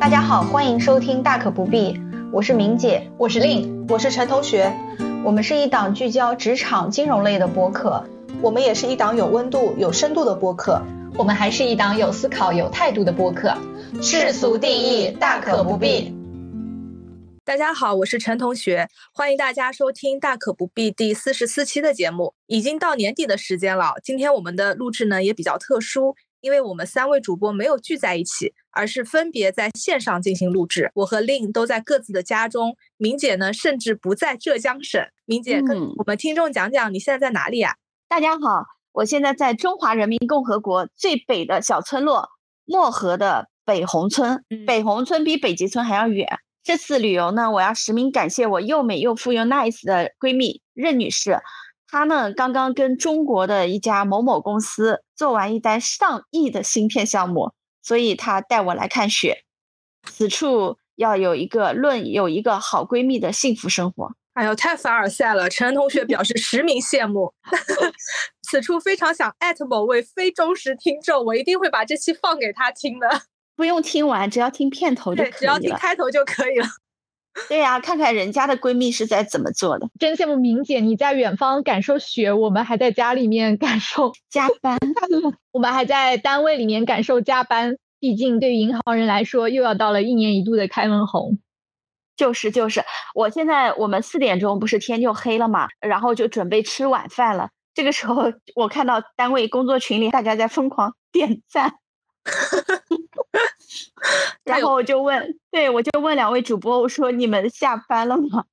大家好，欢迎收听《大可不必》，我是明姐，我是令，我是陈同学。我们是一档聚焦职场金融类的播客，我们也是一档有温度、有深度的播客，我们还是一档有思考、有态度的播客。世俗定义，大可不必。大家好，我是陈同学，欢迎大家收听《大可不必》第四十四期的节目。已经到年底的时间了，今天我们的录制呢也比较特殊。因为我们三位主播没有聚在一起，而是分别在线上进行录制。我和令都在各自的家中，明姐呢甚至不在浙江省。明姐跟我们听众讲讲你现在在哪里呀？大家好，我现在在中华人民共和国最北的小村落漠河的北红村。北红村比北极村还要远。这次旅游呢，我要实名感谢我又美又富又 nice 的闺蜜任女士。他呢，刚刚跟中国的一家某某公司做完一单上亿的芯片项目，所以他带我来看雪。此处要有一个论有一个好闺蜜的幸福生活。哎呦，太凡尔赛了！陈同学表示实名羡慕。此处非常想艾特某位非忠实听众，我一定会把这期放给他听的。不用听完，只要听片头就可以了。只要听开头就可以了。对呀，看看人家的闺蜜是在怎么做的，真羡慕明姐，你在远方感受雪，我们还在家里面感受 加班，我们还在单位里面感受加班。毕竟对于银行人来说，又要到了一年一度的开门红。就是就是，我现在我们四点钟不是天就黑了嘛，然后就准备吃晚饭了。这个时候，我看到单位工作群里大家在疯狂点赞。然后我就问，对我就问两位主播，我说你们下班了吗？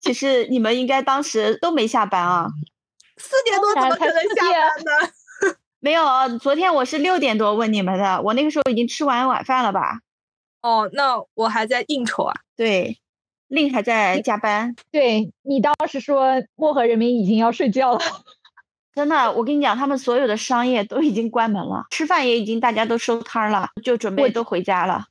其实你们应该当时都没下班啊，四点多怎么可能下班呢？没有，昨天我是六点多问你们的，我那个时候已经吃完晚饭了吧？哦，那我还在应酬啊。对，令还在加班。对你当时说漠河人民已经要睡觉了。真的，我跟你讲，他们所有的商业都已经关门了，吃饭也已经大家都收摊了，就准备都回家了。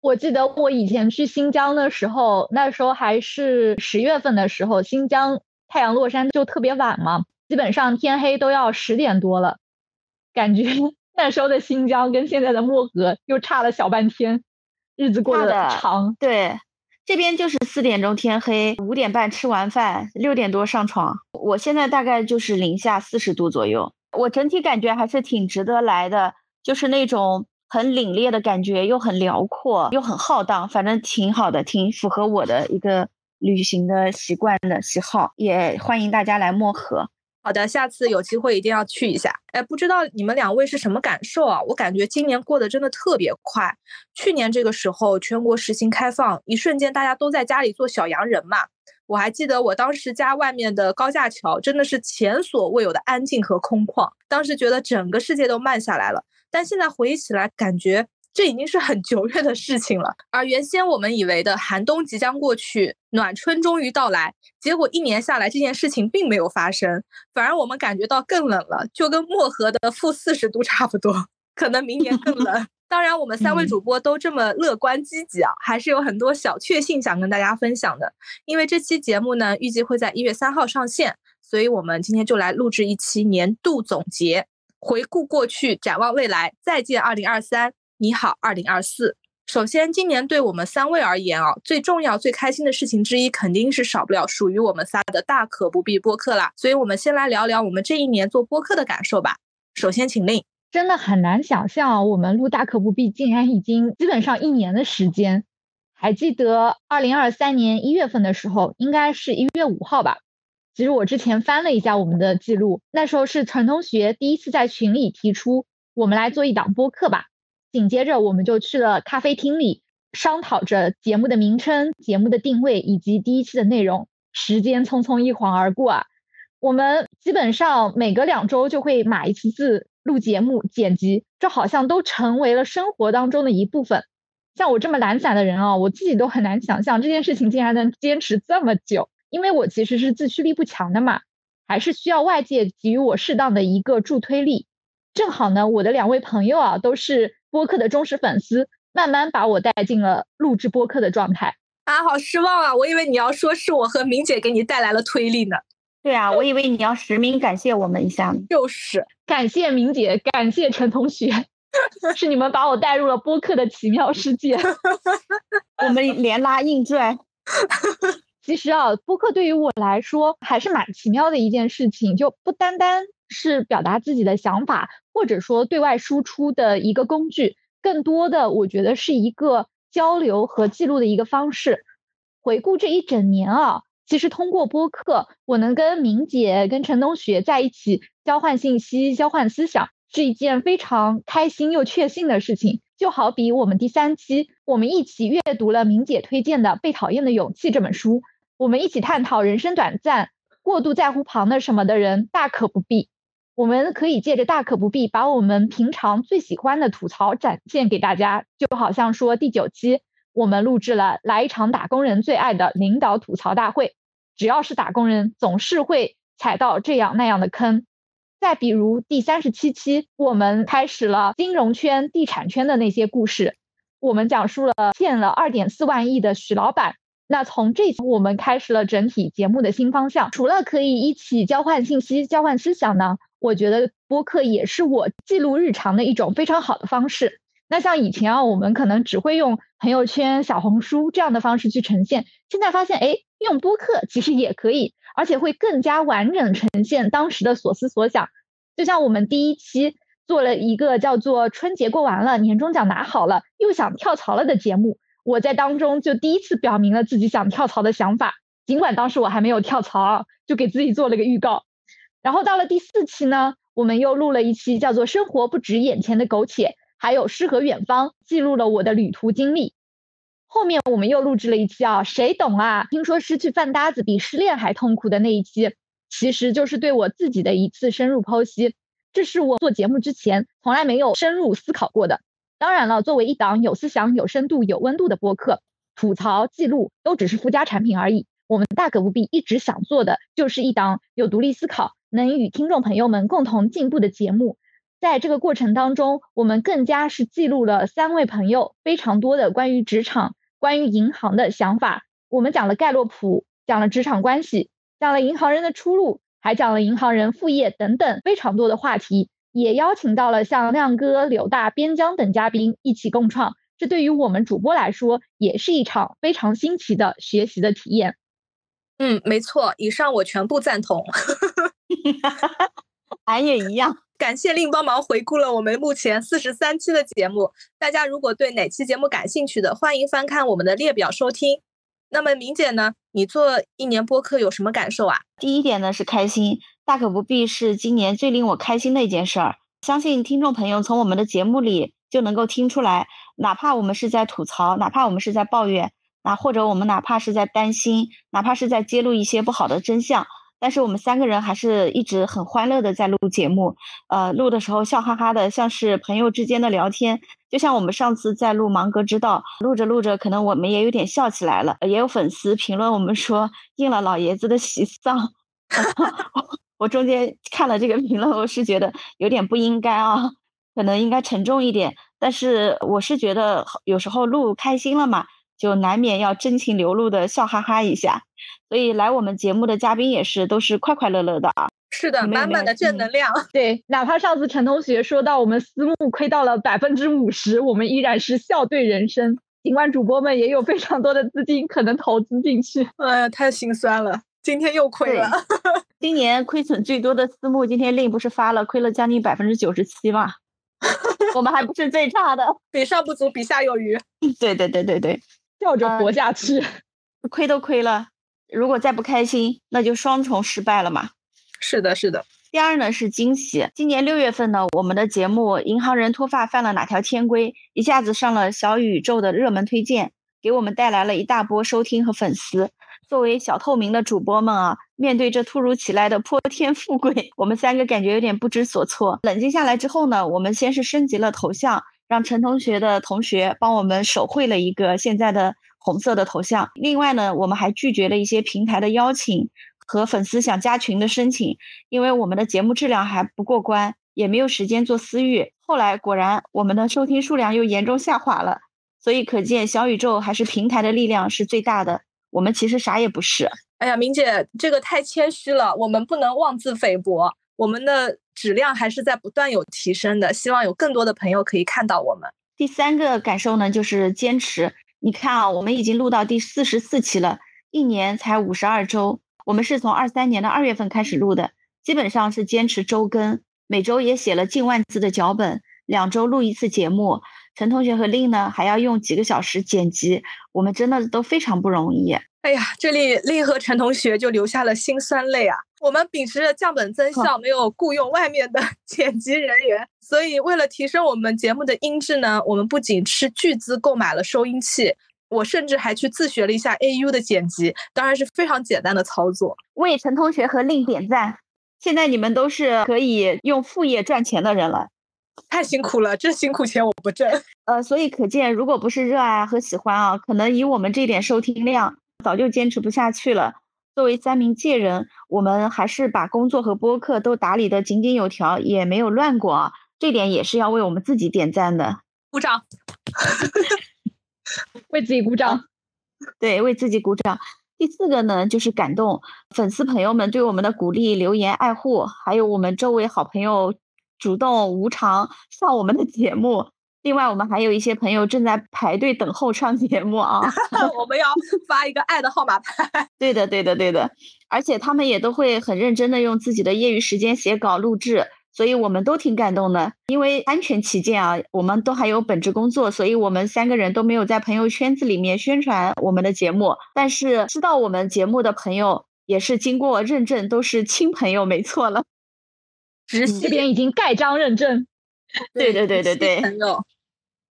我记得我以前去新疆的时候，那时候还是十月份的时候，新疆太阳落山就特别晚嘛，基本上天黑都要十点多了。感觉 那时候的新疆跟现在的漠河又差了小半天，日子过得长。对。这边就是四点钟天黑，五点半吃完饭，六点多上床。我现在大概就是零下四十度左右，我整体感觉还是挺值得来的，就是那种很凛冽的感觉，又很辽阔，又很浩荡，反正挺好的，挺符合我的一个旅行的习惯的喜好，也欢迎大家来漠河。好的，下次有机会一定要去一下。哎，不知道你们两位是什么感受啊？我感觉今年过得真的特别快。去年这个时候，全国实行开放，一瞬间大家都在家里做小洋人嘛。我还记得我当时家外面的高架桥真的是前所未有的安静和空旷，当时觉得整个世界都慢下来了。但现在回忆起来，感觉。这已经是很久远的事情了，而原先我们以为的寒冬即将过去，暖春终于到来，结果一年下来，这件事情并没有发生，反而我们感觉到更冷了，就跟漠河的负四十度差不多，可能明年更冷。当然，我们三位主播都这么乐观积极啊，还是有很多小确幸想跟大家分享的。因为这期节目呢，预计会在一月三号上线，所以我们今天就来录制一期年度总结，回顾过去，展望未来，再见二零二三。你好，二零二四。首先，今年对我们三位而言啊，最重要、最开心的事情之一，肯定是少不了属于我们仨的大可不必播客啦。所以，我们先来聊聊我们这一年做播客的感受吧。首先，请令。真的很难想象，我们录大可不必竟然已经基本上一年的时间。还记得二零二三年一月份的时候，应该是一月五号吧？其实我之前翻了一下我们的记录，那时候是陈同学第一次在群里提出，我们来做一档播客吧。紧接着，我们就去了咖啡厅里，商讨着节目的名称、节目的定位以及第一期的内容。时间匆匆一晃而过啊，我们基本上每隔两周就会码一次字、录节目、剪辑，这好像都成为了生活当中的一部分。像我这么懒散的人啊，我自己都很难想象这件事情竟然能坚持这么久。因为我其实是自驱力不强的嘛，还是需要外界给予我适当的一个助推力。正好呢，我的两位朋友啊，都是。播客的忠实粉丝慢慢把我带进了录制播客的状态啊，好失望啊！我以为你要说是我和明姐给你带来了推力呢。对啊，我以为你要实名感谢我们一下呢。就是感谢明姐，感谢陈同学。是你们把我带入了播客的奇妙世界。我们连拉硬拽。其实啊，播客对于我来说还是蛮奇妙的一件事情，就不单单是表达自己的想法，或者说对外输出的一个工具，更多的我觉得是一个交流和记录的一个方式。回顾这一整年啊，其实通过播客，我能跟明姐、跟陈同学在一起交换信息、交换思想，是一件非常开心又确信的事情。就好比我们第三期，我们一起阅读了明姐推荐的《被讨厌的勇气》这本书。我们一起探讨人生短暂，过度在乎旁的什么的人大可不必。我们可以借着大可不必，把我们平常最喜欢的吐槽展现给大家。就好像说第九期我们录制了来一场打工人最爱的领导吐槽大会，只要是打工人，总是会踩到这样那样的坑。再比如第三十七期，我们开始了金融圈、地产圈的那些故事，我们讲述了欠了二点四万亿的许老板。那从这次我们开始了整体节目的新方向，除了可以一起交换信息、交换思想呢，我觉得播客也是我记录日常的一种非常好的方式。那像以前啊，我们可能只会用朋友圈、小红书这样的方式去呈现，现在发现，哎，用播客其实也可以，而且会更加完整呈现当时的所思所想。就像我们第一期做了一个叫做“春节过完了，年终奖拿好了，又想跳槽了”的节目。我在当中就第一次表明了自己想跳槽的想法，尽管当时我还没有跳槽，就给自己做了个预告。然后到了第四期呢，我们又录了一期叫做《生活不止眼前的苟且》，还有诗和远方，记录了我的旅途经历。后面我们又录制了一期啊，谁懂啊？听说失去饭搭子比失恋还痛苦的那一期，其实就是对我自己的一次深入剖析。这是我做节目之前从来没有深入思考过的。当然了，作为一档有思想、有深度、有温度的播客，吐槽记录都只是附加产品而已。我们大可不必一直想做的，就是一档有独立思考、能与听众朋友们共同进步的节目。在这个过程当中，我们更加是记录了三位朋友非常多的关于职场、关于银行的想法。我们讲了盖洛普，讲了职场关系，讲了银行人的出路，还讲了银行人副业等等非常多的话题。也邀请到了像亮哥、柳大、边疆等嘉宾一起共创，这对于我们主播来说也是一场非常新奇的学习的体验。嗯，没错，以上我全部赞同。俺也一样。感谢令帮忙回顾了我们目前四十三期的节目，大家如果对哪期节目感兴趣的，欢迎翻看我们的列表收听。那么明姐呢？你做一年播客有什么感受啊？第一点呢是开心。大可不必是今年最令我开心的一件事儿。相信听众朋友从我们的节目里就能够听出来，哪怕我们是在吐槽，哪怕我们是在抱怨，啊，或者我们哪怕是在担心，哪怕是在揭露一些不好的真相，但是我们三个人还是一直很欢乐的在录节目。呃，录的时候笑哈哈的，像是朋友之间的聊天。就像我们上次在录《芒格之道》，录着录着，可能我们也有点笑起来了。也有粉丝评论我们说应了老爷子的喜丧。我中间看了这个评论，我是觉得有点不应该啊，可能应该沉重一点。但是我是觉得有时候录开心了嘛，就难免要真情流露的笑哈哈一下。所以来我们节目的嘉宾也是都是快快乐乐的啊。是的，满满的正能量。对，哪怕上次陈同学说到我们私募亏到了百分之五十，我们依然是笑对人生。尽管主播们也有非常多的资金可能投资进去，哎呀，太心酸了。今天又亏了，今年亏损最多的私募，今天令不是发了，亏了将近百分之九十七嘛，我们还不是最差的，比上不足，比下有余。对对对对对，笑着活下去，亏都亏了，如果再不开心，那就双重失败了嘛。是的，是的。第二呢是惊喜，今年六月份呢，我们的节目《银行人脱发犯了哪条天规》一下子上了小宇宙的热门推荐，给我们带来了一大波收听和粉丝。作为小透明的主播们啊，面对这突如其来的泼天富贵，我们三个感觉有点不知所措。冷静下来之后呢，我们先是升级了头像，让陈同学的同学帮我们手绘了一个现在的红色的头像。另外呢，我们还拒绝了一些平台的邀请和粉丝想加群的申请，因为我们的节目质量还不过关，也没有时间做私域。后来果然，我们的收听数量又严重下滑了。所以可见，小宇宙还是平台的力量是最大的。我们其实啥也不是。哎呀，明姐，这个太谦虚了，我们不能妄自菲薄。我们的质量还是在不断有提升的。希望有更多的朋友可以看到我们。第三个感受呢，就是坚持。你看啊，我们已经录到第四十四期了，一年才五十二周。我们是从二三年的二月份开始录的，基本上是坚持周更，每周也写了近万字的脚本，两周录一次节目。陈同学和令呢，还要用几个小时剪辑，我们真的都非常不容易。哎呀，这里令和陈同学就流下了辛酸泪啊！我们秉持着降本增效，没有雇佣外面的 剪辑人员，所以为了提升我们节目的音质呢，我们不仅斥巨资购买了收音器，我甚至还去自学了一下 AU 的剪辑，当然是非常简单的操作。为陈同学和令点赞！现在你们都是可以用副业赚钱的人了。太辛苦了，这辛苦钱我不挣。呃，所以可见，如果不是热爱和喜欢啊，可能以我们这点收听量，早就坚持不下去了。作为三名介人，我们还是把工作和播客都打理得井井有条，也没有乱过啊。这点也是要为我们自己点赞的，鼓掌，为自己鼓掌。对，为自己鼓掌。第四个呢，就是感动粉丝朋友们对我们的鼓励、留言、爱护，还有我们周围好朋友。主动无偿上我们的节目，另外我们还有一些朋友正在排队等候上节目啊，我们要发一个爱的号码牌。对的，对的，对的，而且他们也都会很认真的用自己的业余时间写稿录制，所以我们都挺感动的。因为安全起见啊，我们都还有本职工作，所以我们三个人都没有在朋友圈子里面宣传我们的节目，但是知道我们节目的朋友也是经过认证，都是亲朋友，没错了。直系这边已经盖章认证，对对对对对，朋友，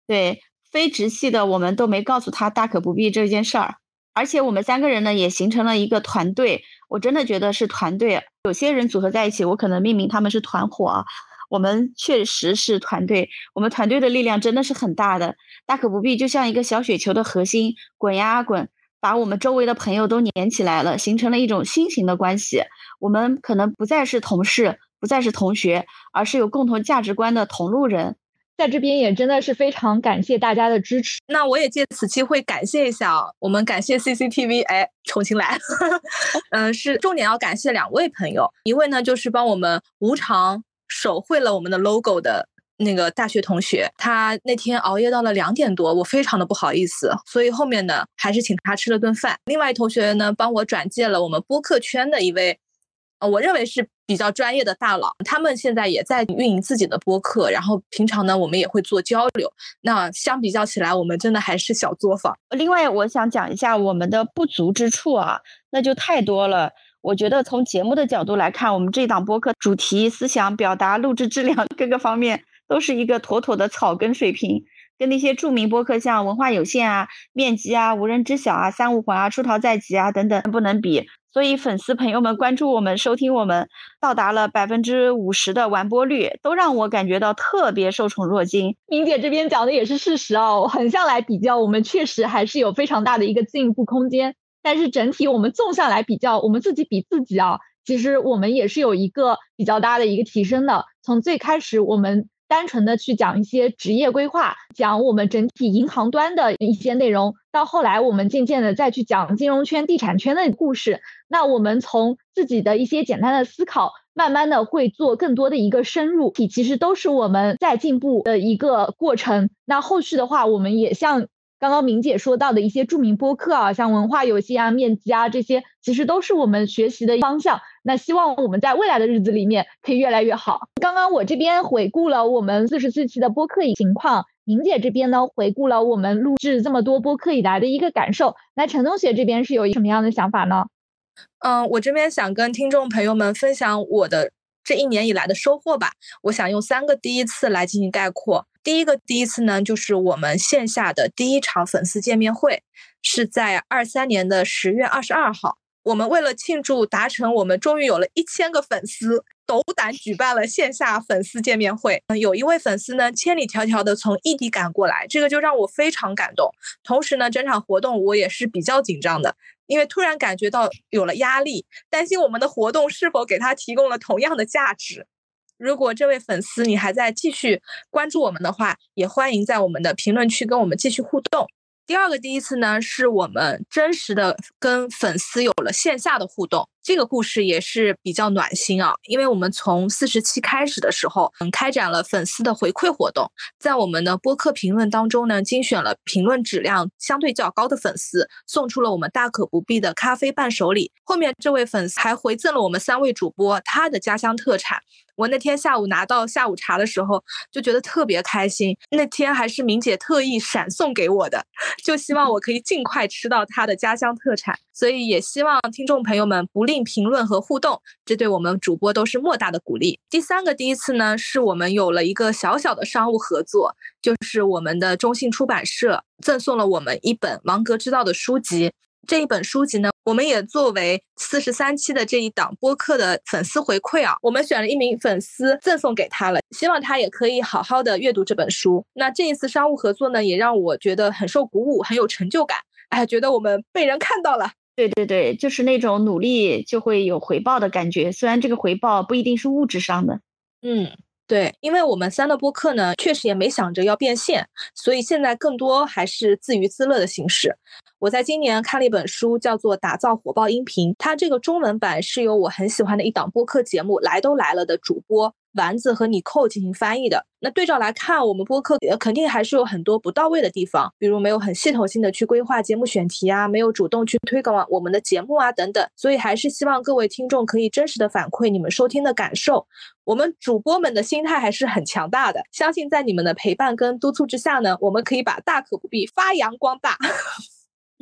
对非直系的我们都没告诉他大可不必这件事儿，而且我们三个人呢也形成了一个团队，我真的觉得是团队，有些人组合在一起，我可能命名他们是团伙啊，我们确实是团队，我们团队的力量真的是很大的，大可不必就像一个小雪球的核心，滚呀滚，把我们周围的朋友都粘起来了，形成了一种新型的关系，我们可能不再是同事。不再是同学，而是有共同价值观的同路人，在这边也真的是非常感谢大家的支持。那我也借此机会感谢一下我们感谢 CCTV，哎，重新来。嗯，是重点要感谢两位朋友，一位呢就是帮我们无偿手绘了我们的 logo 的那个大学同学，他那天熬夜到了两点多，我非常的不好意思，所以后面呢还是请他吃了顿饭。另外一同学呢帮我转介了我们播客圈的一位。我认为是比较专业的大佬，他们现在也在运营自己的播客，然后平常呢，我们也会做交流。那相比较起来，我们真的还是小作坊。另外，我想讲一下我们的不足之处啊，那就太多了。我觉得从节目的角度来看，我们这档播客主题、思想、表达、录制质量 各个方面都是一个妥妥的草根水平，跟那些著名播客像文化有限啊、面积啊、无人知晓啊、三五环啊、出逃在即啊等等不能比。所以，粉丝朋友们关注我们、收听我们，到达了百分之五十的完播率，都让我感觉到特别受宠若惊。明姐这边讲的也是事实啊，横向来比较，我们确实还是有非常大的一个进步空间。但是整体我们纵向来比较，我们自己比自己啊，其实我们也是有一个比较大的一个提升的。从最开始我们。单纯的去讲一些职业规划，讲我们整体银行端的一些内容，到后来我们渐渐的再去讲金融圈、地产圈的故事。那我们从自己的一些简单的思考，慢慢的会做更多的一个深入，其实都是我们在进步的一个过程。那后续的话，我们也像。刚刚明姐说到的一些著名播客啊，像文化游戏啊、面基啊这些，其实都是我们学习的方向。那希望我们在未来的日子里面可以越来越好。刚刚我这边回顾了我们四十四期的播客情况，明姐这边呢回顾了我们录制这么多播客以来的一个感受。那陈同学这边是有什么样的想法呢？嗯，我这边想跟听众朋友们分享我的这一年以来的收获吧。我想用三个第一次来进行概括。第一个第一次呢，就是我们线下的第一场粉丝见面会，是在二三年的十月二十二号。我们为了庆祝达成，我们终于有了一千个粉丝，斗胆举办了线下粉丝见面会。有一位粉丝呢，千里迢迢的从异地赶过来，这个就让我非常感动。同时呢，整场活动我也是比较紧张的，因为突然感觉到有了压力，担心我们的活动是否给他提供了同样的价值。如果这位粉丝你还在继续关注我们的话，也欢迎在我们的评论区跟我们继续互动。第二个第一次呢，是我们真实的跟粉丝有了线下的互动。这个故事也是比较暖心啊，因为我们从四十七开始的时候，嗯，开展了粉丝的回馈活动，在我们的播客评论当中呢，精选了评论质量相对较高的粉丝，送出了我们大可不必的咖啡伴手礼。后面这位粉丝还回赠了我们三位主播他的家乡特产。我那天下午拿到下午茶的时候，就觉得特别开心。那天还是明姐特意闪送给我的，就希望我可以尽快吃到她的家乡特产。所以也希望听众朋友们不吝并评论和互动，这对我们主播都是莫大的鼓励。第三个第一次呢，是我们有了一个小小的商务合作，就是我们的中信出版社赠送了我们一本王格之道的书籍。这一本书籍呢，我们也作为四十三期的这一档播客的粉丝回馈啊，我们选了一名粉丝赠送给他了，希望他也可以好好的阅读这本书。那这一次商务合作呢，也让我觉得很受鼓舞，很有成就感。哎，觉得我们被人看到了。对对对，就是那种努力就会有回报的感觉，虽然这个回报不一定是物质上的。嗯。对，因为我们三的播客呢，确实也没想着要变现，所以现在更多还是自娱自乐的形式。我在今年看了一本书，叫做《打造火爆音频》，它这个中文版是由我很喜欢的一档播客节目《来都来了》的主播。丸子和你扣进行翻译的，那对照来看，我们播客肯定还是有很多不到位的地方，比如没有很系统性的去规划节目选题啊，没有主动去推广我们的节目啊等等，所以还是希望各位听众可以真实的反馈你们收听的感受。我们主播们的心态还是很强大的，相信在你们的陪伴跟督促之下呢，我们可以把大可不必发扬光大。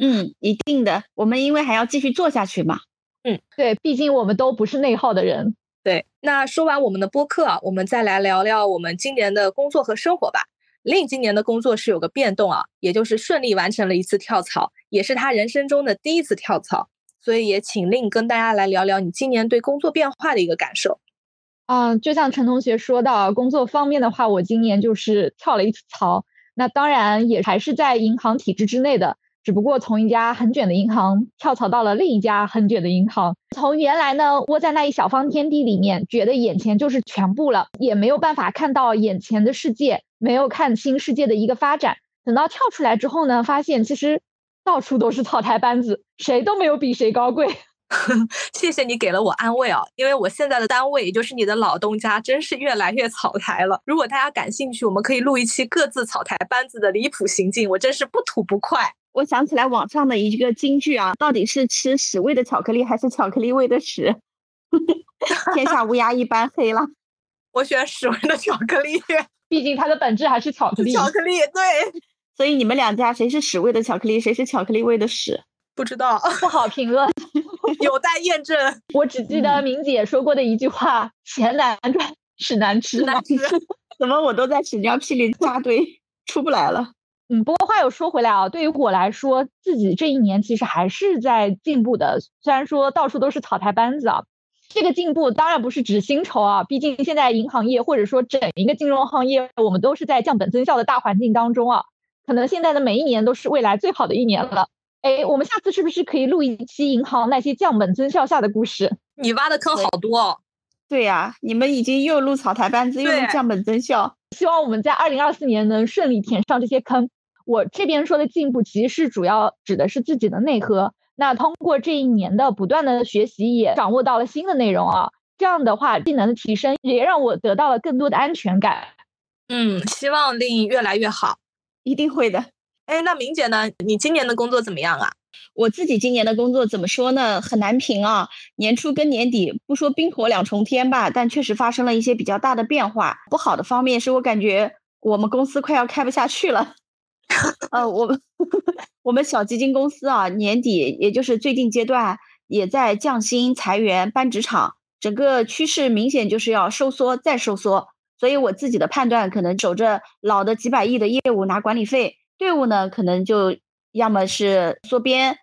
嗯，一定的，我们因为还要继续做下去嘛。嗯，对，毕竟我们都不是内耗的人。对，那说完我们的播客啊，我们再来聊聊我们今年的工作和生活吧。令今年的工作是有个变动啊，也就是顺利完成了一次跳槽，也是他人生中的第一次跳槽，所以也请令跟大家来聊聊你今年对工作变化的一个感受。嗯，就像陈同学说到，工作方面的话，我今年就是跳了一次槽，那当然也还是在银行体制之内的。只不过从一家很卷的银行跳槽到了另一家很卷的银行，从原来呢窝在那一小方天地里面，觉得眼前就是全部了，也没有办法看到眼前的世界，没有看清世界的一个发展。等到跳出来之后呢，发现其实到处都是草台班子，谁都没有比谁高贵。谢谢你给了我安慰啊，因为我现在的单位也就是你的老东家，真是越来越草台了。如果大家感兴趣，我们可以录一期各自草台班子的离谱行径，我真是不吐不快。我想起来网上的一个金句啊，到底是吃屎味的巧克力还是巧克力味的屎？天下乌鸦一般黑了。我选屎味的巧克力，毕竟它的本质还是巧克力。巧克力对，所以你们两家谁是屎味的巧克力，谁是巧克力味的屎？不知道，不好评论，有待验证。我只记得明姐说过的一句话：钱难赚，屎难吃。难吃。怎么我都在屎尿屁里扎堆，出不来了？嗯，不过话又说回来啊，对于我来说，自己这一年其实还是在进步的。虽然说到处都是草台班子啊，这个进步当然不是指薪酬啊，毕竟现在银行业或者说整一个金融行业，我们都是在降本增效的大环境当中啊。可能现在的每一年都是未来最好的一年了。哎，我们下次是不是可以录一期银行那些降本增效下的故事？你挖的坑好多。哦。对呀，你们已经又录草台班子，又录降本增效。希望我们在二零二四年能顺利填上这些坑。我这边说的进步，其实是主要指的是自己的内核。那通过这一年的不断的学习，也掌握到了新的内容啊。这样的话，技能的提升也让我得到了更多的安全感。嗯，希望令越来越好，一定会的。哎，那明姐呢？你今年的工作怎么样啊？我自己今年的工作怎么说呢？很难评啊。年初跟年底，不说冰火两重天吧，但确实发生了一些比较大的变化。不好的方面是我感觉我们公司快要开不下去了。呃，我们 我们小基金公司啊，年底也就是最近阶段也在降薪、裁员、搬职场，整个趋势明显就是要收缩再收缩。所以我自己的判断，可能守着老的几百亿的业务拿管理费，队伍呢可能就要么是缩编、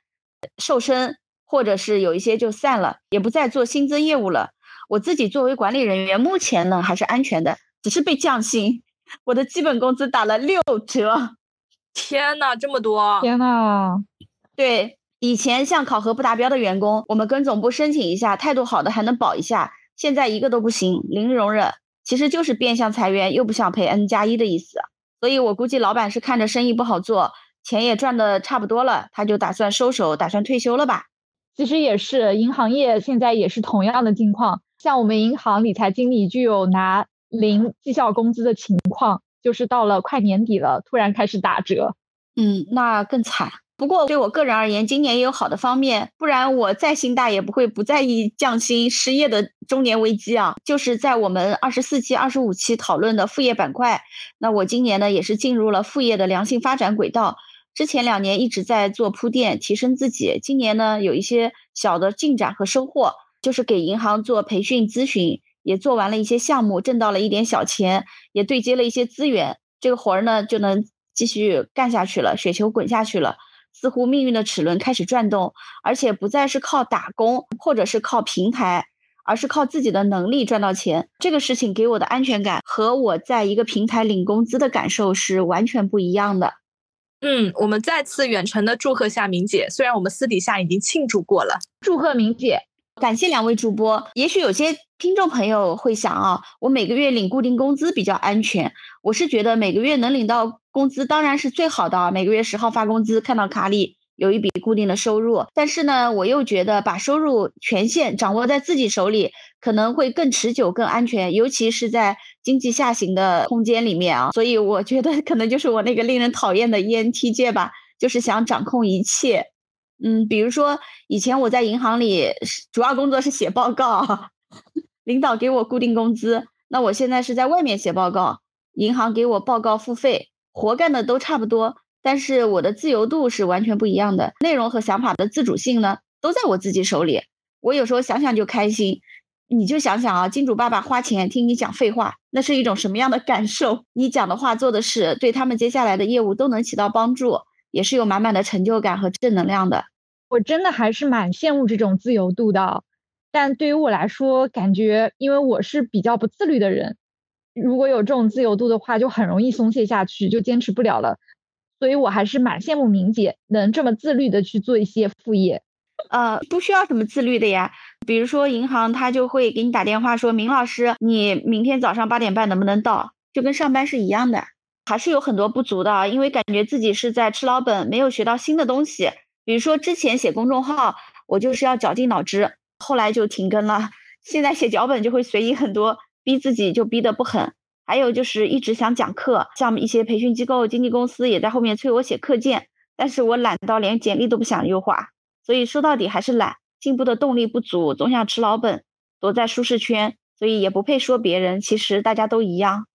瘦身，或者是有一些就散了，也不再做新增业务了。我自己作为管理人员，目前呢还是安全的，只是被降薪，我的基本工资打了六折。天呐，这么多！天呐，对，以前像考核不达标的员工，我们跟总部申请一下，态度好的还能保一下。现在一个都不行，零容忍，其实就是变相裁员，又不想赔 N 加一的意思。所以我估计老板是看着生意不好做，钱也赚的差不多了，他就打算收手，打算退休了吧。其实也是，银行业现在也是同样的境况。像我们银行理财经理就有拿零绩效工资的情况，就是到了快年底了，突然开始打折。嗯，那更惨。不过对我个人而言，今年也有好的方面，不然我再心大也不会不在意降薪、失业的中年危机啊。就是在我们二十四期、二十五期讨论的副业板块，那我今年呢也是进入了副业的良性发展轨道。之前两年一直在做铺垫，提升自己，今年呢有一些小的进展和收获，就是给银行做培训咨询，也做完了一些项目，挣到了一点小钱，也对接了一些资源，这个活儿呢就能继续干下去了，雪球滚下去了。似乎命运的齿轮开始转动，而且不再是靠打工或者是靠平台，而是靠自己的能力赚到钱。这个事情给我的安全感和我在一个平台领工资的感受是完全不一样的。嗯，我们再次远程的祝贺下明姐，虽然我们私底下已经庆祝过了。祝贺明姐，感谢两位主播。也许有些听众朋友会想啊，我每个月领固定工资比较安全。我是觉得每个月能领到。工资当然是最好的啊，每个月十号发工资，看到卡里有一笔固定的收入。但是呢，我又觉得把收入权限掌握在自己手里，可能会更持久、更安全，尤其是在经济下行的空间里面啊。所以我觉得可能就是我那个令人讨厌的 ENTJ 吧，就是想掌控一切。嗯，比如说以前我在银行里主要工作是写报告，领导给我固定工资，那我现在是在外面写报告，银行给我报告付费。活干的都差不多，但是我的自由度是完全不一样的，内容和想法的自主性呢，都在我自己手里。我有时候想想就开心。你就想想啊，金主爸爸花钱听你讲废话，那是一种什么样的感受？你讲的话、做的事，对他们接下来的业务都能起到帮助，也是有满满的成就感和正能量的。我真的还是蛮羡慕这种自由度的，但对于我来说，感觉因为我是比较不自律的人。如果有这种自由度的话，就很容易松懈下去，就坚持不了了。所以我还是蛮羡慕明姐能这么自律的去做一些副业。呃，不需要什么自律的呀。比如说银行，他就会给你打电话说明老师，你明天早上八点半能不能到？就跟上班是一样的，还是有很多不足的，因为感觉自己是在吃老本，没有学到新的东西。比如说之前写公众号，我就是要绞尽脑汁，后来就停更了。现在写脚本就会随意很多。逼自己就逼得不狠，还有就是一直想讲课，像一些培训机构、经纪公司也在后面催我写课件，但是我懒到连简历都不想优化，所以说到底还是懒，进步的动力不足，总想吃老本，躲在舒适圈，所以也不配说别人，其实大家都一样。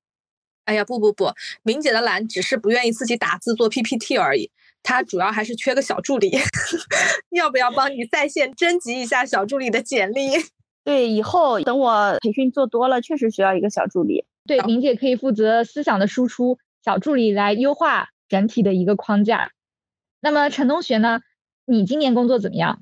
哎呀，不不不，明姐的懒只是不愿意自己打字做 PPT 而已，她主要还是缺个小助理，要不要帮你在线征集一下小助理的简历？对，以后等我培训做多了，确实需要一个小助理。对，明姐可以负责思想的输出，小助理来优化整体的一个框架。那么陈同学呢？你今年工作怎么样？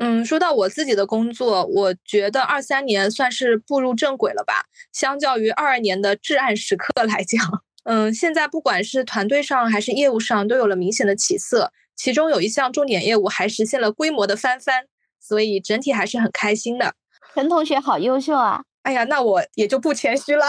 嗯，说到我自己的工作，我觉得二三年算是步入正轨了吧。相较于二二年的至暗时刻来讲，嗯，现在不管是团队上还是业务上，都有了明显的起色。其中有一项重点业务还实现了规模的翻番。所以整体还是很开心的。陈同学好优秀啊！哎呀，那我也就不谦虚了。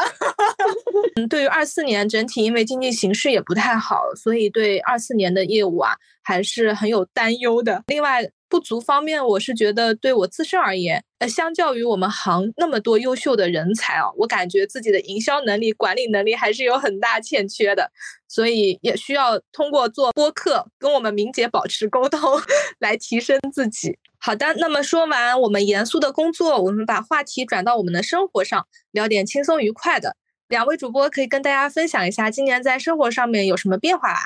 嗯，对于二四年整体，因为经济形势也不太好，所以对二四年的业务啊还是很有担忧的。另外，不足方面，我是觉得对我自身而言，呃，相较于我们行那么多优秀的人才啊，我感觉自己的营销能力、管理能力还是有很大欠缺的。所以也需要通过做播客跟我们明姐保持沟通，来提升自己。好的，那么说完我们严肃的工作，我们把话题转到我们的生活上，聊点轻松愉快的。两位主播可以跟大家分享一下今年在生活上面有什么变化啊？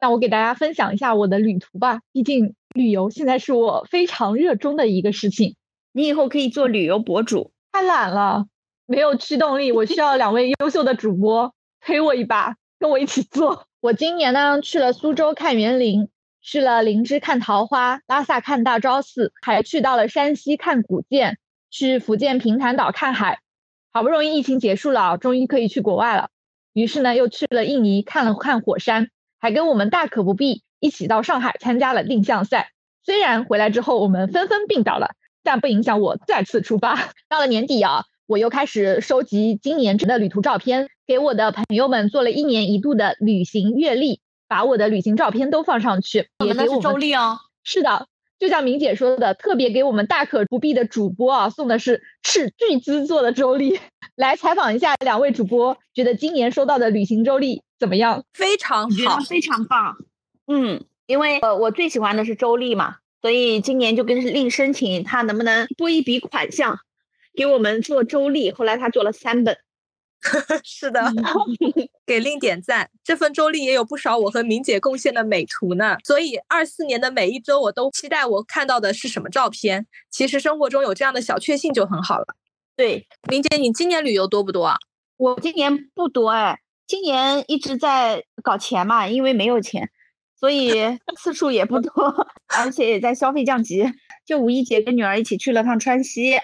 那我给大家分享一下我的旅途吧，毕竟旅游现在是我非常热衷的一个事情。你以后可以做旅游博主。太懒了，没有驱动力，我需要两位优秀的主播推我一把，跟我一起做。我今年呢去了苏州看园林。去了灵芝看桃花，拉萨看大昭寺，还去到了山西看古建，去福建平潭岛看海。好不容易疫情结束了，终于可以去国外了。于是呢，又去了印尼看了看火山，还跟我们大可不必一起到上海参加了定向赛。虽然回来之后我们纷纷病倒了，但不影响我再次出发。到了年底啊，我又开始收集今年的旅途照片，给我的朋友们做了一年一度的旅行月历。把我的旅行照片都放上去，也给我们周历哦。是的，就像明姐说的，特别给我们大可不必的主播啊送的是斥巨资做的周历。来采访一下两位主播，觉得今年收到的旅行周历怎么样？非常好，非常棒。嗯，因为呃我最喜欢的是周丽嘛，所以今年就跟令申请他能不能拨一笔款项给我们做周丽。后来他做了三本。是的，给令点赞。这份周历也有不少我和明姐贡献的美图呢。所以二四年的每一周，我都期待我看到的是什么照片。其实生活中有这样的小确幸就很好了。对，明姐，你今年旅游多不多啊？我今年不多哎，今年一直在搞钱嘛，因为没有钱，所以次数也不多，而且也在消费降级。就五一节跟女儿一起去了趟川西，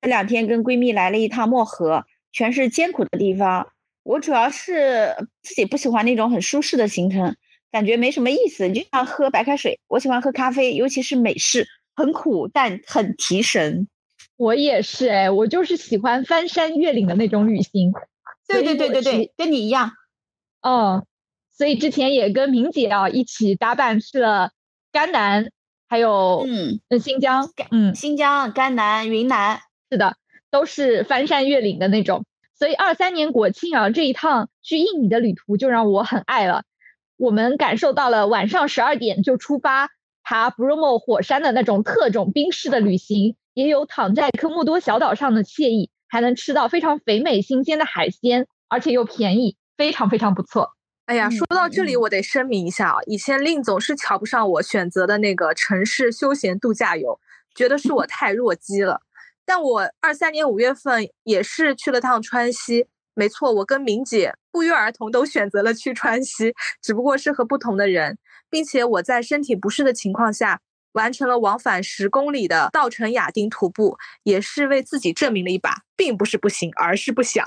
这两天跟闺蜜来了一趟漠河。全是艰苦的地方，我主要是自己不喜欢那种很舒适的行程，感觉没什么意思。就像喝白开水，我喜欢喝咖啡，尤其是美式，很苦但很提神。我也是哎，我就是喜欢翻山越岭的那种旅行。对对对对对，跟你一样。嗯，所以之前也跟明姐啊一起搭伴去了甘南，还有嗯新疆，嗯新疆、甘南、云南，是的。都是翻山越岭的那种，所以二三年国庆啊，这一趟去印尼的旅途就让我很爱了。我们感受到了晚上十二点就出发爬 Bromo 火山的那种特种兵式的旅行，也有躺在科莫多小岛上的惬意，还能吃到非常肥美新鲜的海鲜，而且又便宜，非常非常不错。哎呀，说到这里，我得声明一下啊，以前令总是瞧不上我选择的那个城市休闲度假游，觉得是我太弱鸡了。但我二三年五月份也是去了趟川西，没错，我跟明姐不约而同都选择了去川西，只不过是和不同的人，并且我在身体不适的情况下完成了往返十公里的稻城亚丁徒步，也是为自己证明了一把，并不是不行，而是不想。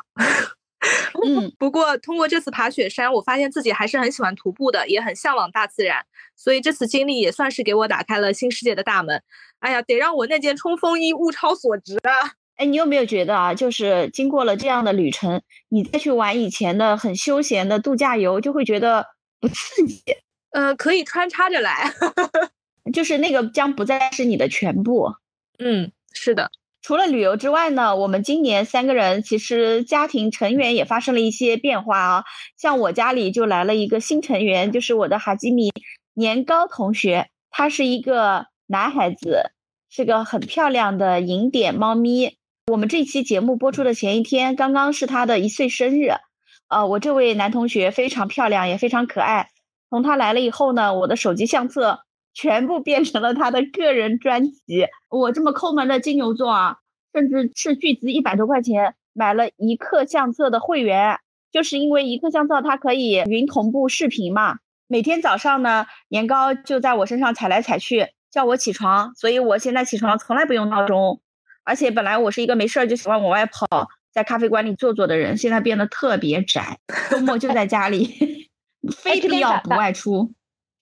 嗯，不过通过这次爬雪山，我发现自己还是很喜欢徒步的，也很向往大自然，所以这次经历也算是给我打开了新世界的大门。哎呀，得让我那件冲锋衣物超所值啊！哎，你有没有觉得啊，就是经过了这样的旅程，你再去玩以前的很休闲的度假游，就会觉得不刺激。呃，可以穿插着来，就是那个将不再是你的全部。嗯，是的。除了旅游之外呢，我们今年三个人其实家庭成员也发生了一些变化啊。像我家里就来了一个新成员，就是我的哈基米年糕同学，他是一个。男孩子是个很漂亮的银点猫咪。我们这期节目播出的前一天，刚刚是他的一岁生日。呃，我这位男同学非常漂亮，也非常可爱。从他来了以后呢，我的手机相册全部变成了他的个人专辑。我这么抠门的金牛座啊，甚至斥巨资一百多块钱买了一克相册的会员，就是因为一克相册它可以云同步视频嘛。每天早上呢，年糕就在我身上踩来踩去。叫我起床，所以我现在起床从来不用闹钟，而且本来我是一个没事儿就喜欢往外跑，在咖啡馆里坐坐的人，现在变得特别宅，周末就在家里，非必要不外出。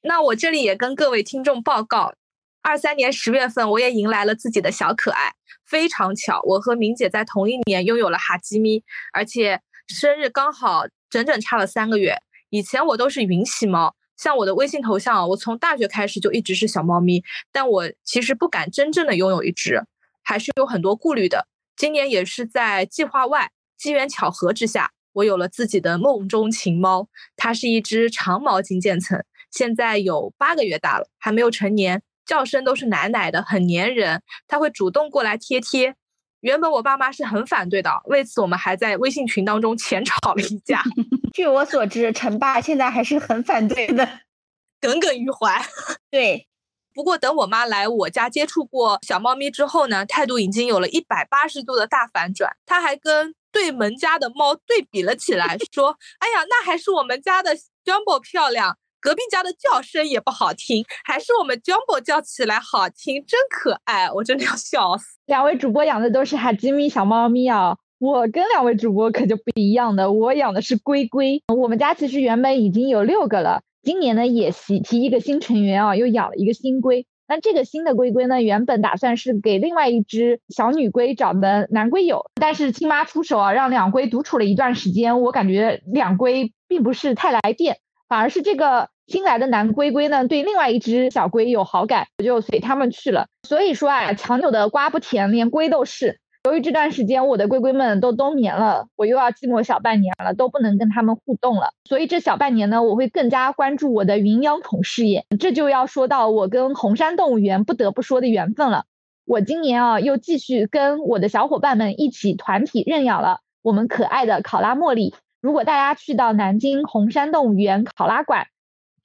那我这里也跟各位听众报告，二三年十月份我也迎来了自己的小可爱，非常巧，我和明姐在同一年拥有了哈基咪，而且生日刚好整整差了三个月。以前我都是云喜猫。像我的微信头像，我从大学开始就一直是小猫咪，但我其实不敢真正的拥有一只，还是有很多顾虑的。今年也是在计划外，机缘巧合之下，我有了自己的梦中情猫。它是一只长毛金渐层，现在有八个月大了，还没有成年，叫声都是奶奶的，很粘人。它会主动过来贴贴。原本我爸妈是很反对的，为此我们还在微信群当中浅吵了一架。据我所知，陈爸现在还是很反对的，耿耿于怀。对，不过等我妈来我家接触过小猫咪之后呢，态度已经有了一百八十度的大反转。她还跟对门家的猫对比了起来，说：“哎呀，那还是我们家的 Jumbo 漂亮。”隔壁家的叫声也不好听，还是我们 Jumbo 叫起来好听，真可爱，我真的要 笑死。两位主播养的都是哈基米小猫咪啊，我跟两位主播可就不一样的，我养的是龟龟。我们家其实原本已经有六个了，今年呢也喜提一个新成员啊，又养了一个新龟。那这个新的龟龟呢，原本打算是给另外一只小女龟找的男龟友，但是亲妈出手啊，让两龟独处了一段时间，我感觉两龟并不是太来电。反而是这个新来的男龟龟呢，对另外一只小龟有好感，我就随他们去了。所以说啊，强扭的瓜不甜，连龟都是。由于这段时间我的龟龟们都冬眠了，我又要寂寞小半年了，都不能跟他们互动了。所以这小半年呢，我会更加关注我的云养宠事业。这就要说到我跟红山动物园不得不说的缘分了。我今年啊，又继续跟我的小伙伴们一起团体认养了我们可爱的考拉茉莉。如果大家去到南京红山动物园考拉馆，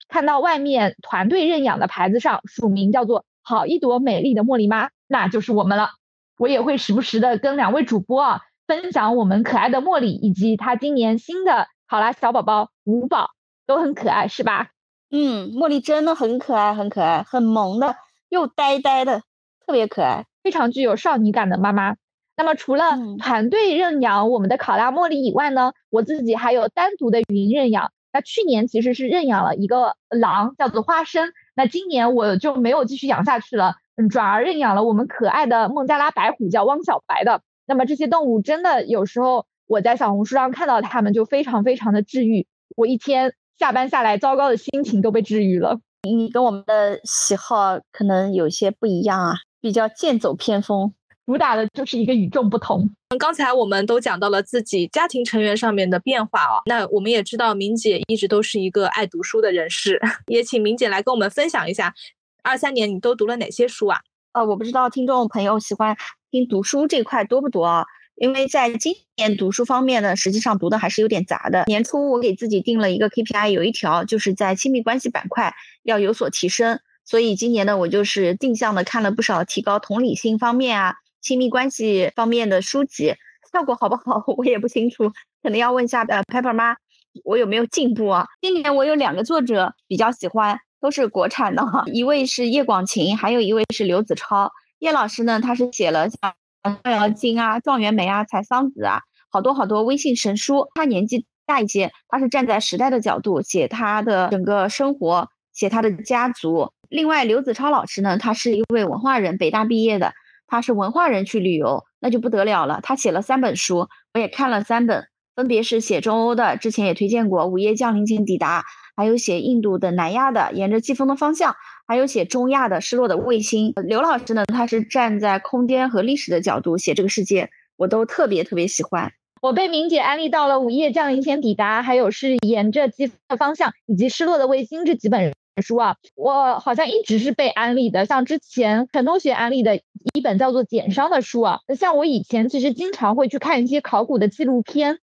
看到外面团队认养的牌子上署名叫做“好一朵美丽的茉莉妈”，那就是我们了。我也会时不时的跟两位主播啊分享我们可爱的茉莉以及她今年新的考拉小宝宝五宝，都很可爱，是吧？嗯，茉莉真的很可爱，很可爱，很萌的，又呆呆的，特别可爱，非常具有少女感的妈妈。那么除了团队认养我们的考拉茉莉以外呢，我自己还有单独的云认养。那去年其实是认养了一个狼，叫做花生。那今年我就没有继续养下去了。嗯，转而认养了我们可爱的孟加拉白虎，叫汪小白的。那么这些动物真的有时候我在小红书上看到它们，就非常非常的治愈。我一天下班下来，糟糕的心情都被治愈了。你跟我们的喜好可能有些不一样啊，比较剑走偏锋，主打的就是一个与众不同。刚才我们都讲到了自己家庭成员上面的变化啊，那我们也知道明姐一直都是一个爱读书的人士，也请明姐来跟我们分享一下。二三年你都读了哪些书啊？呃，我不知道听众朋友喜欢听读书这块多不多啊？因为在今年读书方面呢，实际上读的还是有点杂的。年初我给自己定了一个 KPI，有一条就是在亲密关系板块要有所提升，所以今年呢，我就是定向的看了不少提高同理心方面啊、亲密关系方面的书籍，效果好不好 我也不清楚，可能要问一下呃 Pepper 妈，我有没有进步啊？今年我有两个作者比较喜欢。都是国产的哈，一位是叶广芩，还有一位是刘子超。叶老师呢，他是写了像《逍遥经》啊、《状元梅》啊、《采桑子》啊，好多好多微信神书。他年纪大一些，他是站在时代的角度写他的整个生活，写他的家族。另外，刘子超老师呢，他是一位文化人，北大毕业的，他是文化人去旅游，那就不得了了。他写了三本书，我也看了三本，分别是写中欧的，之前也推荐过，《午夜降临前抵达》。还有写印度的、南亚的，沿着季风的方向；还有写中亚的，失落的卫星。刘老师呢，他是站在空间和历史的角度写这个世界，我都特别特别喜欢。我被明姐安利到了《午夜降临前抵达》，还有是沿着季风的方向以及失落的卫星这几本书啊，我好像一直是被安利的。像之前陈同学安利的一本叫做《简商》的书啊，像我以前其实经常会去看一些考古的纪录片，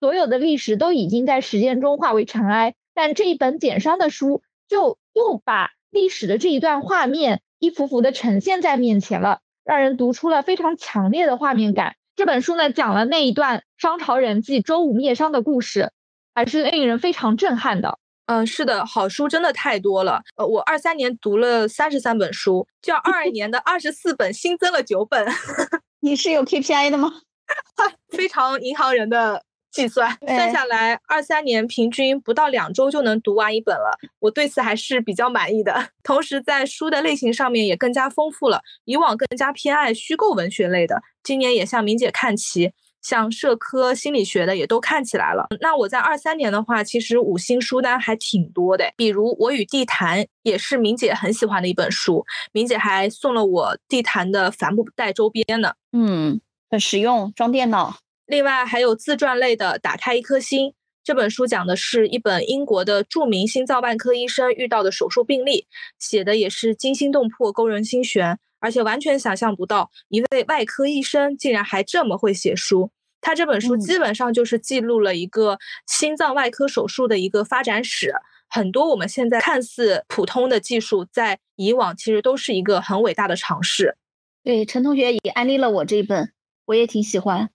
所有的历史都已经在实践中化为尘埃。但这一本简商的书，就又把历史的这一段画面一幅幅的呈现在面前了，让人读出了非常强烈的画面感。这本书呢，讲了那一段商朝人际周武灭商的故事，还是令人非常震撼的。嗯，是的，好书真的太多了。呃，我二三年读了三十三本书，较二二年的二十四本新增了九本。你是有 KPI 的吗？非常银行人的。计算算下来，二三年平均不到两周就能读完一本了，我对此还是比较满意的。同时，在书的类型上面也更加丰富了，以往更加偏爱虚构文学类的，今年也向明姐看齐，像社科、心理学的也都看起来了。那我在二三年的话，其实五星书单还挺多的，比如《我与地坛》也是明姐很喜欢的一本书，明姐还送了我地坛的帆布袋周边呢。嗯，很实用，装电脑。另外还有自传类的《打开一颗心》这本书，讲的是一本英国的著名心脏外科医生遇到的手术病例，写的也是惊心动魄、勾人心弦，而且完全想象不到一位外科医生竟然还这么会写书。他这本书基本上就是记录了一个心脏外科手术的一个发展史，很多我们现在看似普通的技术，在以往其实都是一个很伟大的尝试。对，陈同学也安利了我这本，我也挺喜欢。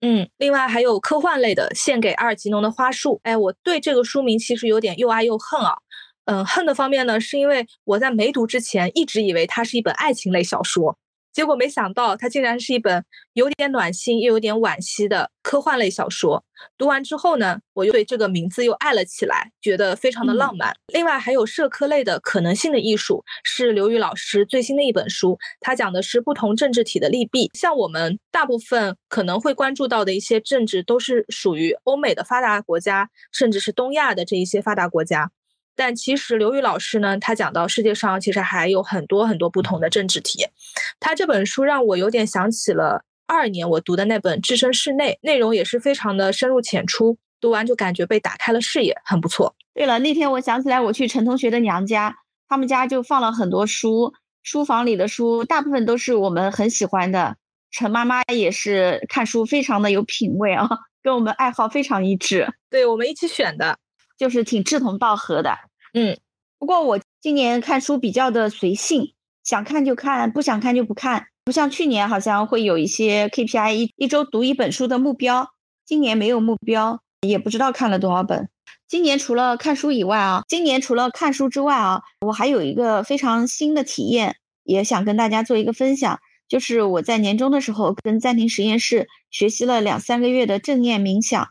嗯，另外还有科幻类的《献给阿尔吉农的花束》。哎，我对这个书名其实有点又爱又恨啊。嗯，恨的方面呢，是因为我在没读之前一直以为它是一本爱情类小说，结果没想到，它竟然是一本有点暖心又有点惋惜的科幻类小说。读完之后呢，我又对这个名字又爱了起来，觉得非常的浪漫。另外还有社科类的可能性的艺术，是刘宇老师最新的一本书，它讲的是不同政治体的利弊。像我们大部分可能会关注到的一些政治，都是属于欧美的发达国家，甚至是东亚的这一些发达国家。但其实刘宇老师呢，他讲到世界上其实还有很多很多不同的政治体。他这本书让我有点想起了二年我读的那本《置身事内》，内容也是非常的深入浅出，读完就感觉被打开了视野，很不错。对了，那天我想起来我去陈同学的娘家，他们家就放了很多书，书房里的书大部分都是我们很喜欢的。陈妈妈也是看书非常的有品味啊，跟我们爱好非常一致。对我们一起选的。就是挺志同道合的，嗯。不过我今年看书比较的随性，想看就看，不想看就不看。不像去年好像会有一些 KPI，一一周读一本书的目标。今年没有目标，也不知道看了多少本。今年除了看书以外啊，今年除了看书之外啊，我还有一个非常新的体验，也想跟大家做一个分享。就是我在年终的时候跟暂停实验室学习了两三个月的正念冥想，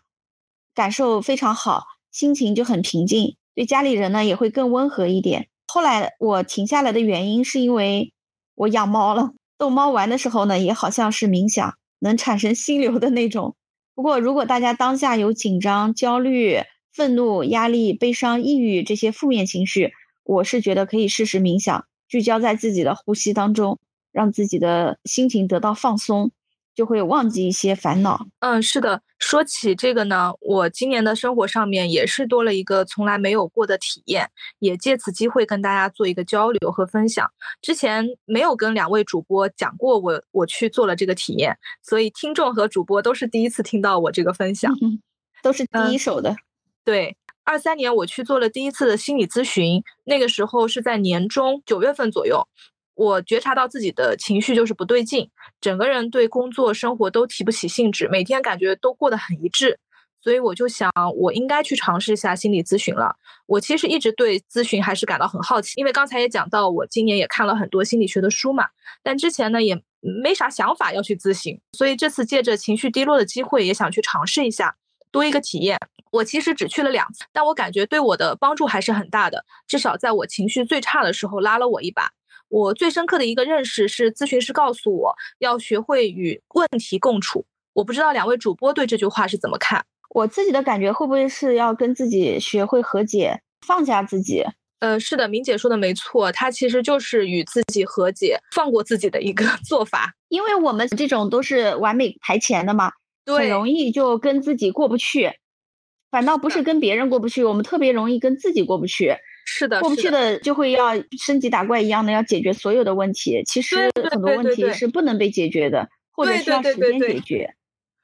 感受非常好。心情就很平静，对家里人呢也会更温和一点。后来我停下来的原因是因为我养猫了，逗猫玩的时候呢也好像是冥想，能产生心流的那种。不过如果大家当下有紧张、焦虑、愤怒、压力、悲伤、抑郁这些负面情绪，我是觉得可以试试冥想，聚焦在自己的呼吸当中，让自己的心情得到放松。就会忘记一些烦恼。嗯，是的。说起这个呢，我今年的生活上面也是多了一个从来没有过的体验，也借此机会跟大家做一个交流和分享。之前没有跟两位主播讲过我我去做了这个体验，所以听众和主播都是第一次听到我这个分享，都是第一手的。对，二三年我去做了第一次的心理咨询，那个时候是在年中九月份左右。我觉察到自己的情绪就是不对劲，整个人对工作生活都提不起兴致，每天感觉都过得很一致，所以我就想，我应该去尝试一下心理咨询了。我其实一直对咨询还是感到很好奇，因为刚才也讲到，我今年也看了很多心理学的书嘛，但之前呢也没啥想法要去咨询，所以这次借着情绪低落的机会，也想去尝试一下，多一个体验。我其实只去了两次，但我感觉对我的帮助还是很大的，至少在我情绪最差的时候拉了我一把。我最深刻的一个认识是，咨询师告诉我要学会与问题共处。我不知道两位主播对这句话是怎么看？我自己的感觉会不会是要跟自己学会和解，放下自己？呃，是的，明姐说的没错，她其实就是与自己和解、放过自己的一个 做法。因为我们这种都是完美排前的嘛，很容易就跟自己过不去。反倒不是跟别人过不去，我们特别容易跟自己过不去。是的，过不去的就会要升级打怪一样的要解决所有的问题。其实很多问题是不能被解决的，或者需要时间解决。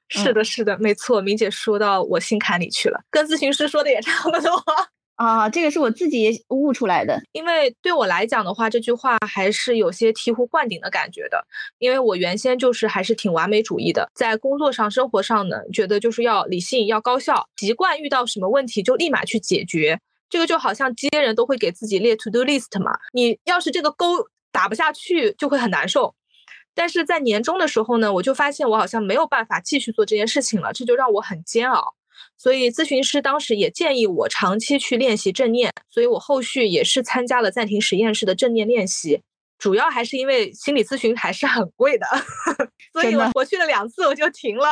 是的，是的，没错。明姐说到我心坎里去了，跟咨询师说的也差不多。啊，这个是我自己悟出来的。因为对我来讲的话，这句话还是有些醍醐灌顶的感觉的。因为我原先就是还是挺完美主义的，在工作上、生活上呢，觉得就是要理性、要高效，习惯遇到什么问题就立马去解决。这个就好像接人都会给自己列 to do list 嘛，你要是这个勾打不下去，就会很难受。但是在年终的时候呢，我就发现我好像没有办法继续做这件事情了，这就让我很煎熬。所以咨询师当时也建议我长期去练习正念，所以我后续也是参加了暂停实验室的正念练习。主要还是因为心理咨询还是很贵的，所以我我去了两次我就停了。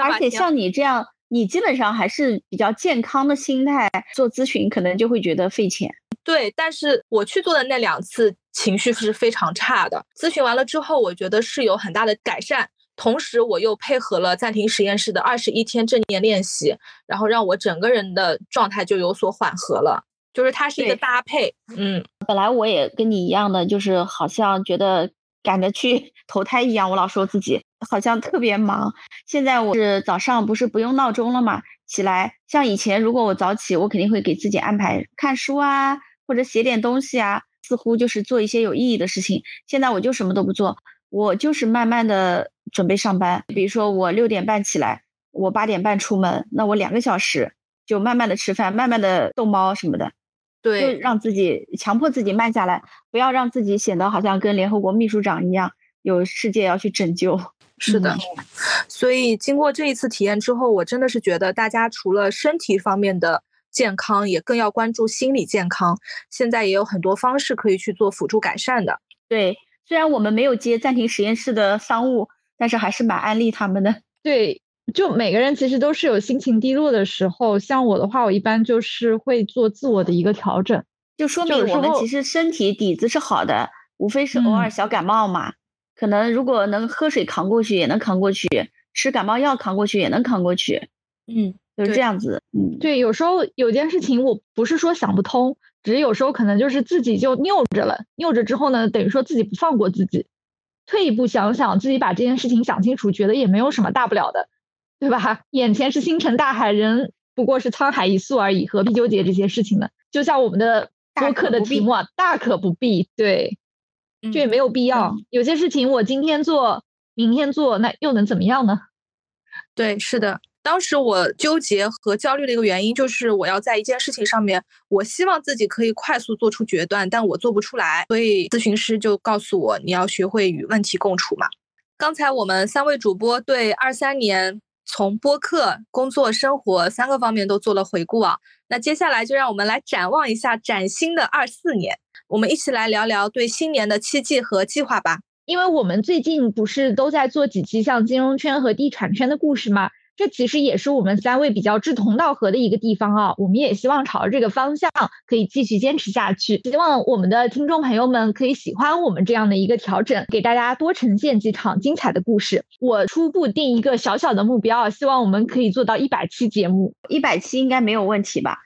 而且像你这样。你基本上还是比较健康的心态做咨询，可能就会觉得费钱。对，但是我去做的那两次情绪是非常差的。咨询完了之后，我觉得是有很大的改善。同时，我又配合了暂停实验室的二十一天正念练习，然后让我整个人的状态就有所缓和了。就是它是一个搭配。嗯，本来我也跟你一样的，就是好像觉得赶着去 投胎一样，我老说自己。好像特别忙。现在我是早上不是不用闹钟了嘛？起来，像以前如果我早起，我肯定会给自己安排看书啊，或者写点东西啊，似乎就是做一些有意义的事情。现在我就什么都不做，我就是慢慢的准备上班。比如说我六点半起来，我八点半出门，那我两个小时就慢慢的吃饭，慢慢的逗猫什么的。对，让自己强迫自己慢下来，不要让自己显得好像跟联合国秘书长一样。有世界要去拯救。是的，所以经过这一次体验之后，我真的是觉得大家除了身体方面的健康，也更要关注心理健康。现在也有很多方式可以去做辅助改善的。对，虽然我们没有接暂停实验室的商务，但是还是蛮安利他们的。对，就每个人其实都是有心情低落的时候。像我的话，我一般就是会做自我的一个调整，就说明我们其实身体底子是好的，无非是偶尔小感冒嘛。可能如果能喝水扛过去，也能扛过去；吃感冒药扛过去，也能扛过去。嗯，就是这样子。嗯，对，有时候有件事情，我不是说想不通，只是有时候可能就是自己就拗着了。拗着之后呢，等于说自己不放过自己。退一步想想，自己把这件事情想清楚，觉得也没有什么大不了的，对吧？眼前是星辰大海，人不过是沧海一粟而已，何必纠结这些事情呢？就像我们的播客的题目，啊，大可不必。对。这也没有必要。有些事情我今天做，明天做，那又能怎么样呢？对，是的。当时我纠结和焦虑的一个原因，就是我要在一件事情上面，我希望自己可以快速做出决断，但我做不出来。所以咨询师就告诉我，你要学会与问题共处嘛。刚才我们三位主播对二三年从播客、工作、生活三个方面都做了回顾啊。那接下来就让我们来展望一下崭新的二四年。我们一起来聊聊对新年的期冀和计划吧。因为我们最近不是都在做几期像金融圈和地产圈的故事吗？这其实也是我们三位比较志同道合的一个地方啊。我们也希望朝着这个方向可以继续坚持下去。希望我们的听众朋友们可以喜欢我们这样的一个调整，给大家多呈现几场精彩的故事。我初步定一个小小的目标，希望我们可以做到一百期节目。一百期应该没有问题吧？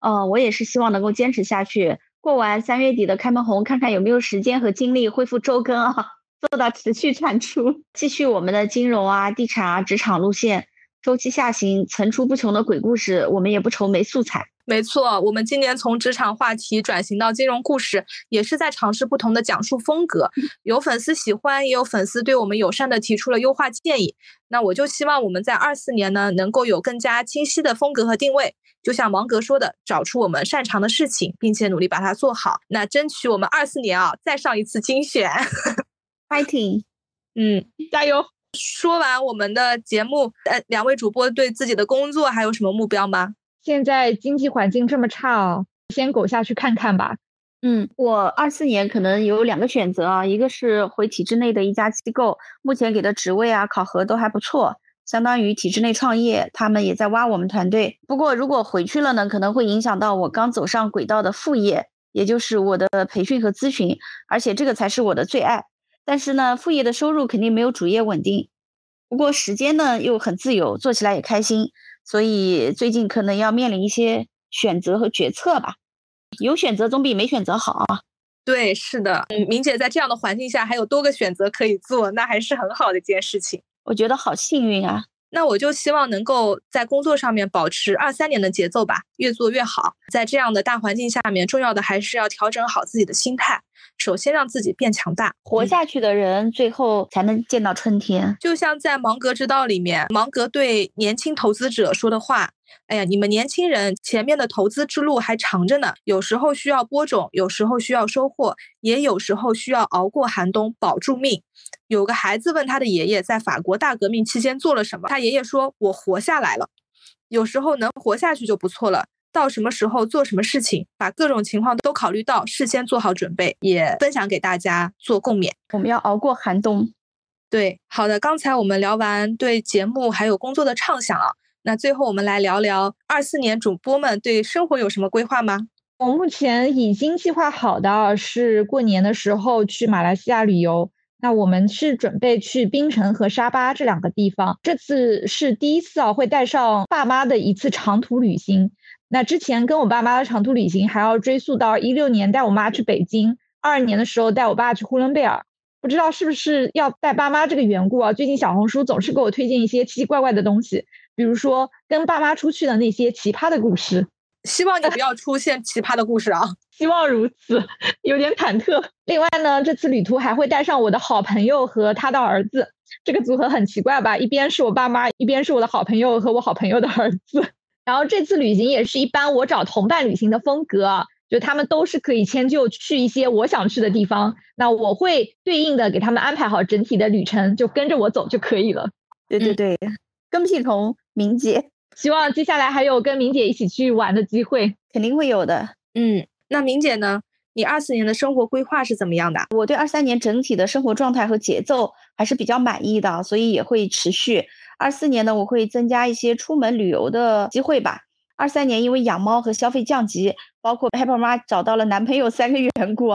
呃，我也是希望能够坚持下去。过完三月底的开门红，看看有没有时间和精力恢复周更啊，做到持续产出，继续我们的金融啊、地产啊、职场路线，周期下行，层出不穷的鬼故事，我们也不愁没素材。没错，我们今年从职场话题转型到金融故事，也是在尝试不同的讲述风格。有粉丝喜欢，也有粉丝对我们友善的提出了优化建议。那我就希望我们在二四年呢，能够有更加清晰的风格和定位。就像芒格说的，找出我们擅长的事情，并且努力把它做好。那争取我们二四年啊，再上一次精选。Fighting，嗯，加油！说完我们的节目，呃，两位主播对自己的工作还有什么目标吗？现在经济环境这么差哦，先苟下去看看吧。嗯，我二四年可能有两个选择啊，一个是回体制内的一家机构，目前给的职位啊、考核都还不错。相当于体制内创业，他们也在挖我们团队。不过如果回去了呢，可能会影响到我刚走上轨道的副业，也就是我的培训和咨询，而且这个才是我的最爱。但是呢，副业的收入肯定没有主业稳定。不过时间呢又很自由，做起来也开心，所以最近可能要面临一些选择和决策吧。有选择总比没选择好啊。对，是的，嗯，明姐在这样的环境下还有多个选择可以做，那还是很好的一件事情。我觉得好幸运啊！那我就希望能够在工作上面保持二三年的节奏吧，越做越好。在这样的大环境下面，重要的还是要调整好自己的心态，首先让自己变强大。活下去的人，最后才能见到春天。就像在《芒格之道》里面，芒格对年轻投资者说的话。哎呀，你们年轻人前面的投资之路还长着呢，有时候需要播种，有时候需要收获，也有时候需要熬过寒冬，保住命。有个孩子问他的爷爷，在法国大革命期间做了什么？他爷爷说：“我活下来了。”有时候能活下去就不错了。到什么时候做什么事情，把各种情况都考虑到，事先做好准备，也分享给大家做共勉。我们要熬过寒冬。对，好的。刚才我们聊完对节目还有工作的畅想啊。那最后我们来聊聊二四年主播们对生活有什么规划吗？我目前已经计划好的是过年的时候去马来西亚旅游。那我们是准备去槟城和沙巴这两个地方。这次是第一次啊，会带上爸妈的一次长途旅行。那之前跟我爸妈的长途旅行还要追溯到一六年带我妈去北京，二二年的时候带我爸去呼伦贝尔。不知道是不是要带爸妈这个缘故啊？最近小红书总是给我推荐一些奇奇怪怪的东西。比如说跟爸妈出去的那些奇葩的故事，希望你不要出现奇葩的故事啊！希望如此，有点忐忑。另外呢，这次旅途还会带上我的好朋友和他的儿子，这个组合很奇怪吧？一边是我爸妈，一边是我的好朋友和我好朋友的儿子。然后这次旅行也是一般我找同伴旅行的风格，就他们都是可以迁就去一些我想去的地方，那我会对应的给他们安排好整体的旅程，就跟着我走就可以了。对对对，跟屁虫明姐，希望接下来还有跟明姐一起去玩的机会，肯定会有的。嗯，那明姐呢？你二四年的生活规划是怎么样的？我对二三年整体的生活状态和节奏还是比较满意的，所以也会持续。二四年呢，我会增加一些出门旅游的机会吧。二三年因为养猫和消费降级，包括 Pepper 妈找到了男朋友三个缘故，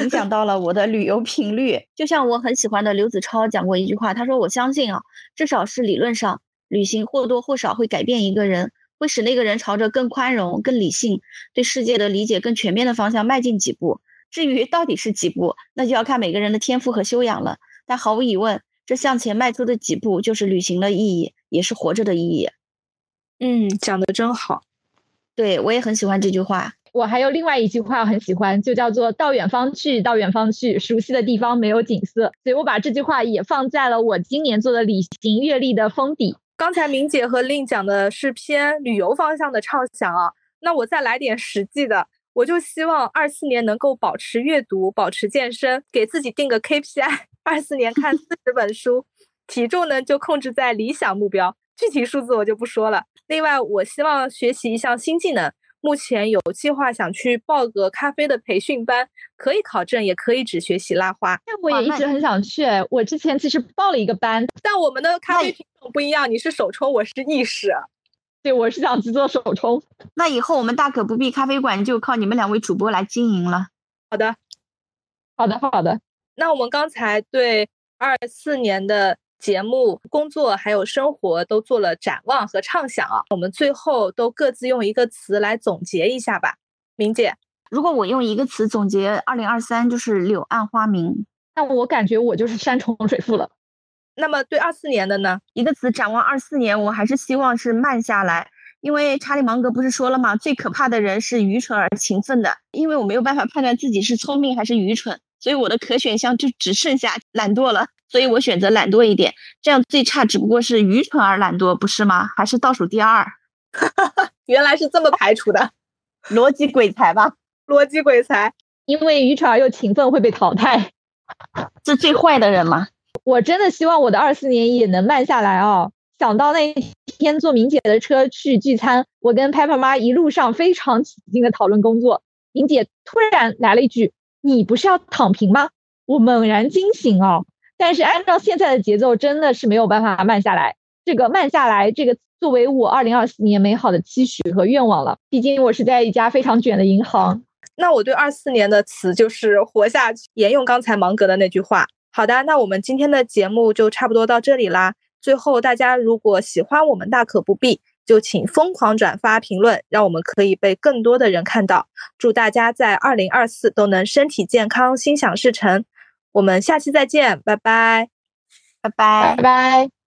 影响到了我的旅游频率。就像我很喜欢的刘子超讲过一句话，他说：“我相信啊，至少是理论上，旅行或多或少会改变一个人。”会使那个人朝着更宽容、更理性、对世界的理解更全面的方向迈进几步。至于到底是几步，那就要看每个人的天赋和修养了。但毫无疑问，这向前迈出的几步就是旅行的意义，也是活着的意义。嗯，讲的真好。对我也很喜欢这句话。我还有另外一句话很喜欢，就叫做“到远方去，到远方去，熟悉的地方没有景色”。所以我把这句话也放在了我今年做的旅行阅历的封底。刚才明姐和令讲的是偏旅游方向的畅想啊，那我再来点实际的，我就希望二四年能够保持阅读，保持健身，给自己定个 KPI，二四年看四十本书，体重呢就控制在理想目标，具体数字我就不说了。另外，我希望学习一项新技能。目前有计划想去报个咖啡的培训班，可以考证，也可以只学习拉花。我也一直很想去，我之前其实报了一个班，但我们的咖啡品种不一样，你是手冲，我是意式。对，我是想去做手冲。那以后我们大可不必咖啡馆就靠你们两位主播来经营了。好的，好的，好的。那我们刚才对二四年的。节目、工作还有生活都做了展望和畅想啊，我们最后都各自用一个词来总结一下吧。明姐，如果我用一个词总结二零二三，就是柳暗花明。那我感觉我就是山重水复了。那么对二四年的呢？一个词展望二四年，我还是希望是慢下来，因为查理芒格不是说了吗？最可怕的人是愚蠢而勤奋的，因为我没有办法判断自己是聪明还是愚蠢，所以我的可选项就只剩下懒惰了。所以我选择懒惰一点，这样最差只不过是愚蠢而懒惰，不是吗？还是倒数第二？原来是这么排除的，逻辑鬼才吧？逻辑鬼才，因为愚蠢而又勤奋会被淘汰，这最坏的人吗？我真的希望我的二四年也能慢下来哦。想到那天坐明姐的车去聚餐，我跟 Pepper 妈一路上非常起劲的讨论工作，明姐突然来了一句：“你不是要躺平吗？”我猛然惊醒哦。但是按照现在的节奏，真的是没有办法慢下来。这个慢下来，这个作为我二零二四年美好的期许和愿望了。毕竟我是在一家非常卷的银行。那我对二四年的词就是活下去，沿用刚才芒格的那句话。好的，那我们今天的节目就差不多到这里啦。最后，大家如果喜欢我们，大可不必，就请疯狂转发评论，让我们可以被更多的人看到。祝大家在二零二四都能身体健康，心想事成。我们下期再见，拜拜，拜拜，拜拜。